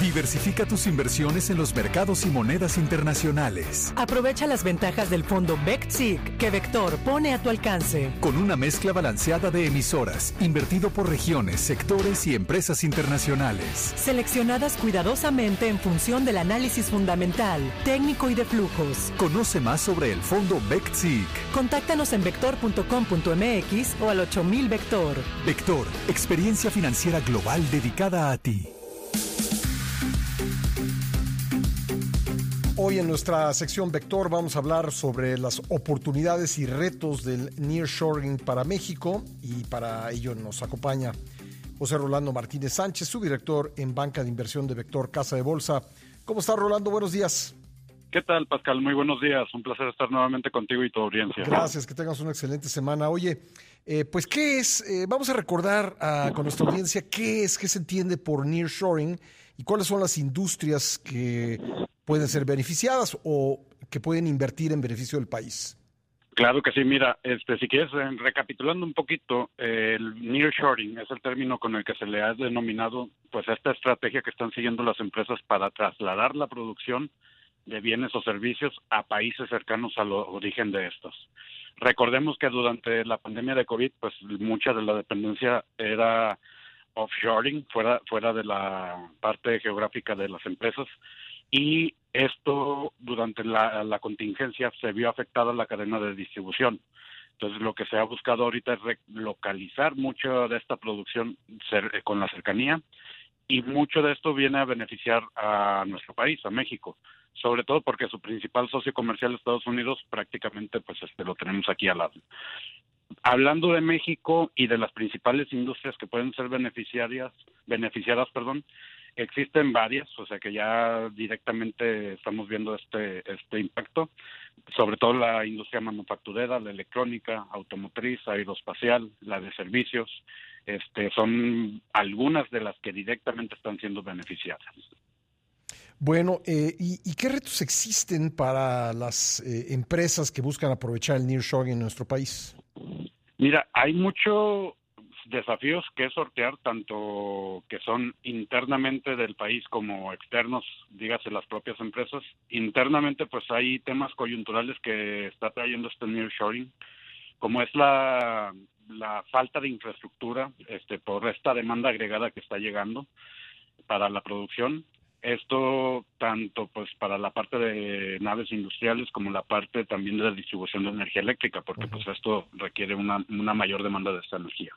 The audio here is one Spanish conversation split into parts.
Diversifica tus inversiones en los mercados y monedas internacionales. Aprovecha las ventajas del fondo VECTSIC que Vector pone a tu alcance. Con una mezcla balanceada de emisoras, invertido por regiones, sectores y empresas internacionales. Seleccionadas cuidadosamente en función del análisis fundamental, técnico y de flujos. Conoce más sobre el fondo VECTSIC. Contáctanos en vector.com.mx o al 8000 Vector. Vector, experiencia financiera global dedicada a ti. Hoy en nuestra sección Vector vamos a hablar sobre las oportunidades y retos del nearshoring para México y para ello nos acompaña José Rolando Martínez Sánchez, su director en banca de inversión de Vector Casa de Bolsa. ¿Cómo está Rolando? Buenos días. ¿Qué tal, Pascal? Muy buenos días. Un placer estar nuevamente contigo y tu audiencia. Gracias, que tengas una excelente semana. Oye, eh, pues, ¿qué es? Eh, vamos a recordar a, con nuestra audiencia qué es, qué se entiende por nearshoring y cuáles son las industrias que pueden ser beneficiadas o que pueden invertir en beneficio del país. Claro que sí, mira, este, si quieres, recapitulando un poquito, el nearshoring es el término con el que se le ha denominado pues esta estrategia que están siguiendo las empresas para trasladar la producción de bienes o servicios a países cercanos al origen de estos. Recordemos que durante la pandemia de COVID, pues mucha de la dependencia era offshoring, fuera, fuera de la parte geográfica de las empresas, y esto durante la, contingencia se vio afectada la cadena de distribución. Entonces lo que se ha buscado ahorita es localizar mucho de esta producción con la cercanía y mucho de esto viene a beneficiar a nuestro país, a México, sobre todo porque su principal socio comercial Estados Unidos prácticamente pues este lo tenemos aquí al lado. Hablando de México y de las principales industrias que pueden ser beneficiarias, beneficiadas, perdón, Existen varias, o sea que ya directamente estamos viendo este, este impacto, sobre todo la industria manufacturera, la electrónica, automotriz, aeroespacial, la de servicios, este, son algunas de las que directamente están siendo beneficiadas. Bueno, eh, ¿y, qué retos existen para las eh, empresas que buscan aprovechar el nearshoring en nuestro país? Mira, hay mucho desafíos que sortear, tanto que son internamente del país como externos, dígase las propias empresas. Internamente, pues hay temas coyunturales que está trayendo este nearshoring, como es la, la falta de infraestructura este, por esta demanda agregada que está llegando para la producción. Esto tanto pues para la parte de naves industriales como la parte también de la distribución de energía eléctrica, porque pues esto requiere una, una mayor demanda de esta energía.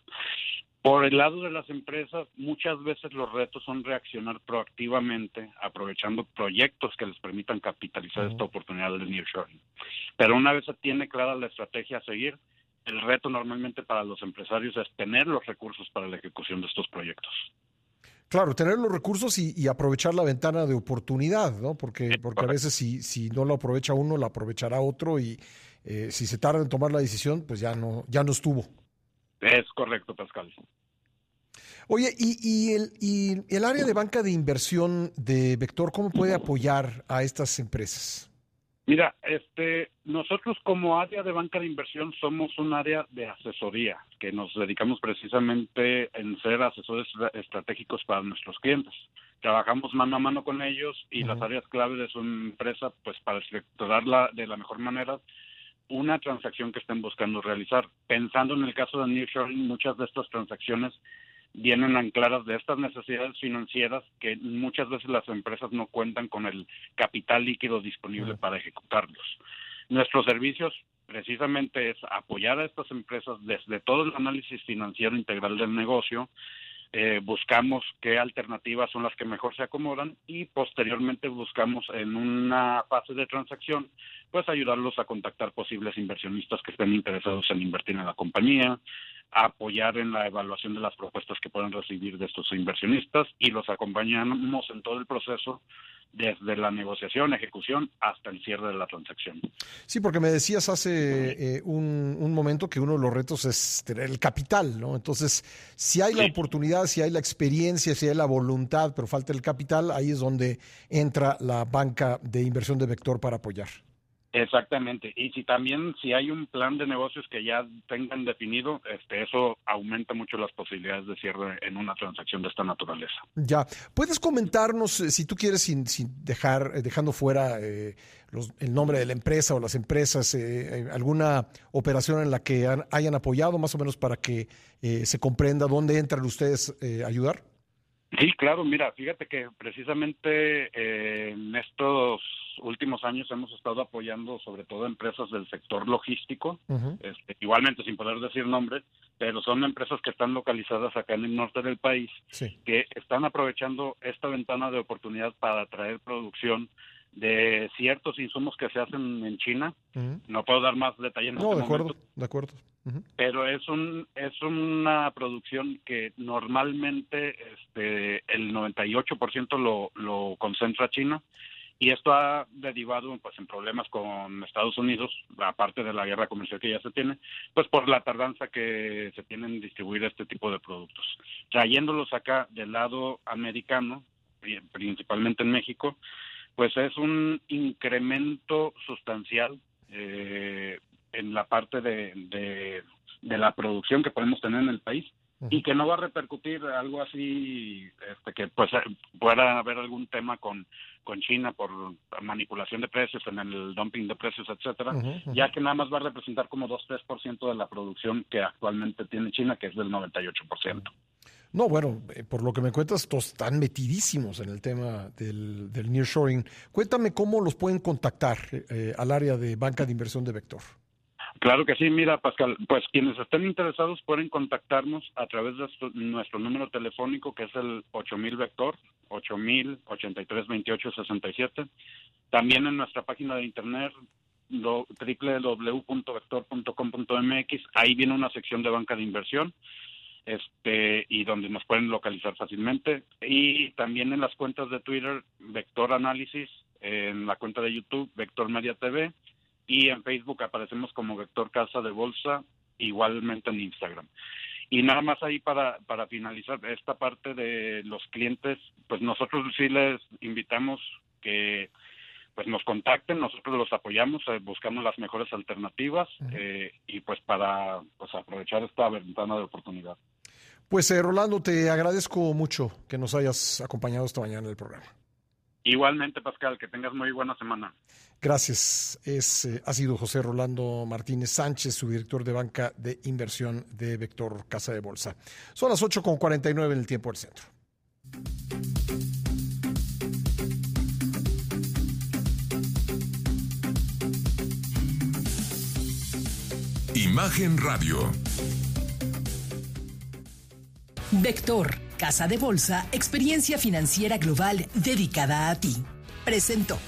Por el lado de las empresas, muchas veces los retos son reaccionar proactivamente, aprovechando proyectos que les permitan capitalizar esta oportunidad del nearshoring. Pero una vez se tiene clara la estrategia a seguir, el reto normalmente para los empresarios es tener los recursos para la ejecución de estos proyectos. Claro, tener los recursos y, aprovechar la ventana de oportunidad, ¿no? Porque, porque a veces si, si no lo aprovecha uno, la aprovechará otro y eh, si se tarda en tomar la decisión, pues ya no, ya no estuvo. Es correcto, Pascal. Oye, y, y, el, y el área de banca de inversión de Vector, ¿cómo puede apoyar a estas empresas? Mira, este, nosotros como área de banca de inversión somos un área de asesoría, que nos dedicamos precisamente en ser asesores estratégicos para nuestros clientes. Trabajamos mano a mano con ellos y las áreas clave de su empresa, pues para estructurarla de la mejor manera, una transacción que estén buscando realizar. Pensando en el caso de Nearshoring, muchas de estas transacciones vienen ancladas de estas necesidades financieras que muchas veces las empresas no cuentan con el capital líquido disponible para ejecutarlos. Nuestros servicios precisamente es apoyar a estas empresas desde todo el análisis financiero integral del negocio, eh, buscamos qué alternativas son las que mejor se acomodan y posteriormente buscamos en una fase de transacción pues ayudarlos a contactar posibles inversionistas que estén interesados en invertir en la compañía, apoyar en la evaluación de las propuestas que puedan recibir de estos inversionistas y los acompañamos en todo el proceso desde la negociación, ejecución hasta el cierre de la transacción. Sí, porque me decías hace eh, un, momento que uno de los retos es tener el capital, ¿no? Entonces, si hay la oportunidad, si hay la experiencia, si hay la voluntad, pero falta el capital, ahí es donde entra la banca de inversión de Vector para apoyar. Exactamente. Y si también si hay un plan de negocios que ya tengan definido, este, eso aumenta mucho las posibilidades de cierre en una transacción de esta naturaleza. Ya. ¿Puedes comentarnos, eh, si tú quieres, sin, sin dejar, eh, dejando fuera eh, el nombre de la empresa o las empresas, alguna operación en la que hayan apoyado, más o menos para que se comprenda dónde entran ustedes a ayudar? Sí, claro, mira, fíjate que precisamente en estos últimos años hemos estado apoyando sobre todo empresas del sector logístico, este, igualmente sin poder decir nombres, pero son empresas que están localizadas acá en el norte del país, que están aprovechando esta ventana de oportunidad para traer producción de ciertos insumos que se hacen en China. No puedo dar más detalles. no, este de acuerdo, de acuerdo. Pero es un es una producción que normalmente este el 98% lo lo concentra China. Y esto ha derivado pues en problemas con Estados Unidos aparte de la guerra comercial que ya se tiene pues por la tardanza que se tiene en distribuir este tipo de productos. Trayéndolos acá del lado americano principalmente en México pues es un incremento sustancial eh, en la parte de, de, de la producción que podemos tener en el país y que no va a repercutir algo así este que pues pueda haber algún tema con con China por manipulación de precios en el dumping de precios etcétera ya que nada más va a representar como 2-3% de la producción que actualmente tiene China que es del 98%. No, bueno, eh, por lo que me cuentas, todos están metidísimos en el tema del, del nearshoring. Cuéntame cómo los pueden contactar eh, al área de banca de inversión de Vector. Claro que sí, mira Pascal, pues quienes estén interesados pueden contactarnos a través de nuestro número telefónico que es el 8000 Vector, 8000 83 28 67. También en nuestra página de internet www.vector.com.mx, ahí viene una sección de banca de inversión este y donde nos pueden localizar fácilmente y también en las cuentas de Twitter Vector Análisis, en la cuenta de YouTube Vector Media TV y en Facebook aparecemos como Vector Casa de Bolsa, igualmente en Instagram. Y nada más ahí para, para finalizar esta parte de los clientes, pues nosotros sí les invitamos que pues nos contacten, nosotros los apoyamos, eh, buscamos las mejores alternativas eh, y pues para pues aprovechar esta ventana de oportunidad. Pues eh, Rolando, te agradezco mucho que nos hayas acompañado esta mañana en el programa. Igualmente, Pascal, que tengas muy buena semana. Gracias. Es, eh, ha sido José Rolando Martínez Sánchez, su director de banca de inversión de Vector Casa de Bolsa. Son las 8.49 en el tiempo del centro. Imagen Radio. Vector Casa de Bolsa, experiencia financiera global dedicada a ti. Presentó.